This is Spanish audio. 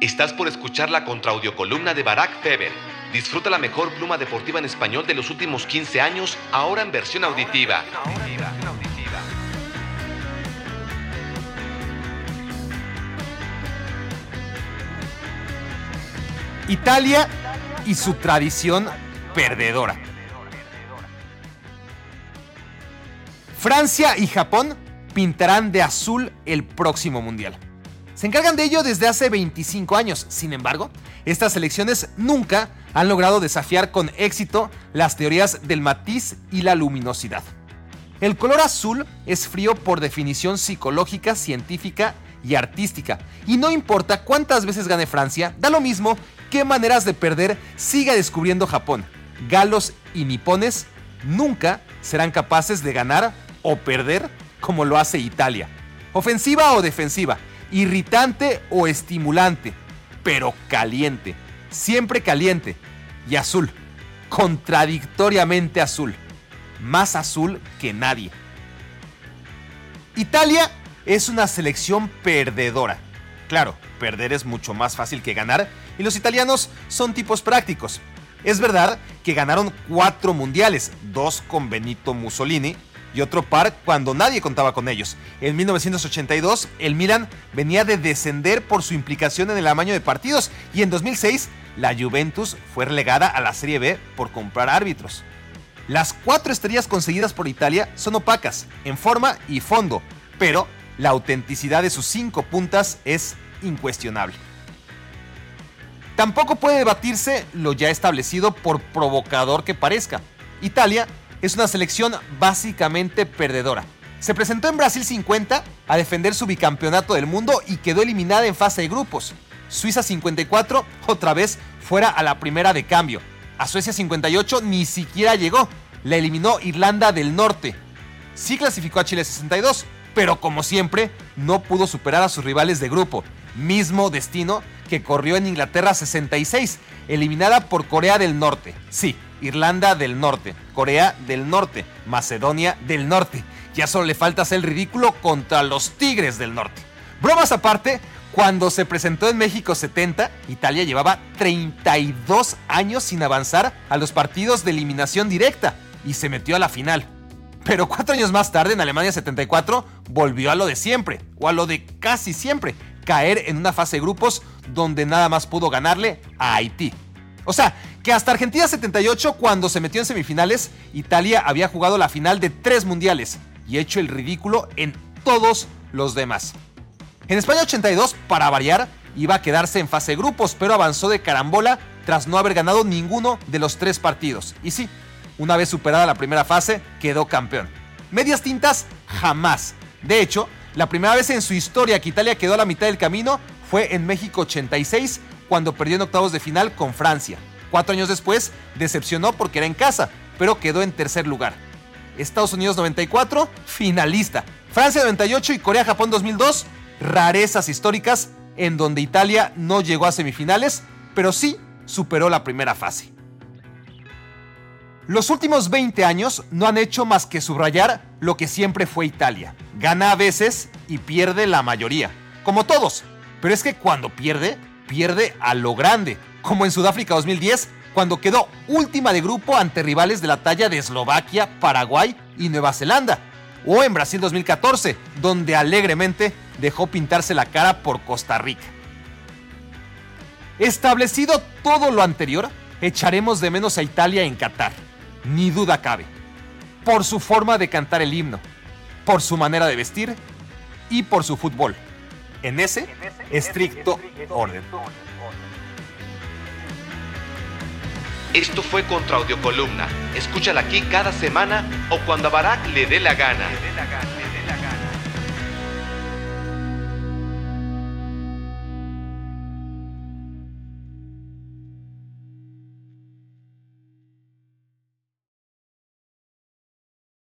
Estás por escuchar la contraudiocolumna de Barack Feber. Disfruta la mejor pluma deportiva en español de los últimos 15 años, ahora en versión auditiva. Italia y su tradición perdedora. Francia y Japón pintarán de azul el próximo mundial. Se encargan de ello desde hace 25 años. Sin embargo, estas selecciones nunca han logrado desafiar con éxito las teorías del matiz y la luminosidad. El color azul es frío por definición psicológica, científica y artística. Y no importa cuántas veces gane Francia, da lo mismo qué maneras de perder siga descubriendo Japón. Galos y nipones nunca serán capaces de ganar o perder como lo hace Italia. Ofensiva o defensiva, irritante o estimulante, pero caliente, siempre caliente y azul, contradictoriamente azul, más azul que nadie. Italia es una selección perdedora. Claro, perder es mucho más fácil que ganar y los italianos son tipos prácticos. Es verdad que ganaron cuatro mundiales, dos con Benito Mussolini y otro par cuando nadie contaba con ellos. En 1982, el Milan venía de descender por su implicación en el amaño de partidos y en 2006, la Juventus fue relegada a la Serie B por comprar árbitros. Las cuatro estrellas conseguidas por Italia son opacas, en forma y fondo, pero la autenticidad de sus cinco puntas es incuestionable. Tampoco puede debatirse lo ya establecido por provocador que parezca. Italia es una selección básicamente perdedora. Se presentó en Brasil 50 a defender su bicampeonato del mundo y quedó eliminada en fase de grupos. Suiza 54 otra vez fuera a la primera de cambio. A Suecia 58 ni siquiera llegó. La eliminó Irlanda del Norte. Sí clasificó a Chile 62, pero como siempre no pudo superar a sus rivales de grupo. Mismo destino que corrió en Inglaterra 66, eliminada por Corea del Norte. Sí, Irlanda del Norte, Corea del Norte, Macedonia del Norte. Ya solo le falta hacer el ridículo contra los Tigres del Norte. Bromas aparte, cuando se presentó en México 70, Italia llevaba 32 años sin avanzar a los partidos de eliminación directa y se metió a la final. Pero cuatro años más tarde, en Alemania 74, volvió a lo de siempre, o a lo de casi siempre, caer en una fase de grupos donde nada más pudo ganarle a Haití. O sea, que hasta Argentina 78, cuando se metió en semifinales, Italia había jugado la final de tres mundiales y hecho el ridículo en todos los demás. En España 82, para variar, iba a quedarse en fase de grupos, pero avanzó de carambola tras no haber ganado ninguno de los tres partidos. Y sí, una vez superada la primera fase, quedó campeón. Medias tintas, jamás. De hecho, la primera vez en su historia que Italia quedó a la mitad del camino fue en México 86, cuando perdió en octavos de final con Francia. Cuatro años después, decepcionó porque era en casa, pero quedó en tercer lugar. Estados Unidos 94, finalista. Francia 98 y Corea-Japón 2002, rarezas históricas en donde Italia no llegó a semifinales, pero sí superó la primera fase. Los últimos 20 años no han hecho más que subrayar lo que siempre fue Italia. Gana a veces y pierde la mayoría, como todos. Pero es que cuando pierde, pierde a lo grande, como en Sudáfrica 2010, cuando quedó última de grupo ante rivales de la talla de Eslovaquia, Paraguay y Nueva Zelanda. O en Brasil 2014, donde alegremente dejó pintarse la cara por Costa Rica. Establecido todo lo anterior, echaremos de menos a Italia en Qatar ni duda cabe, por su forma de cantar el himno, por su manera de vestir y por su fútbol, en ese estricto orden. Esto fue Contra Audio Columna. Escúchala aquí cada semana o cuando a Barack le dé la gana.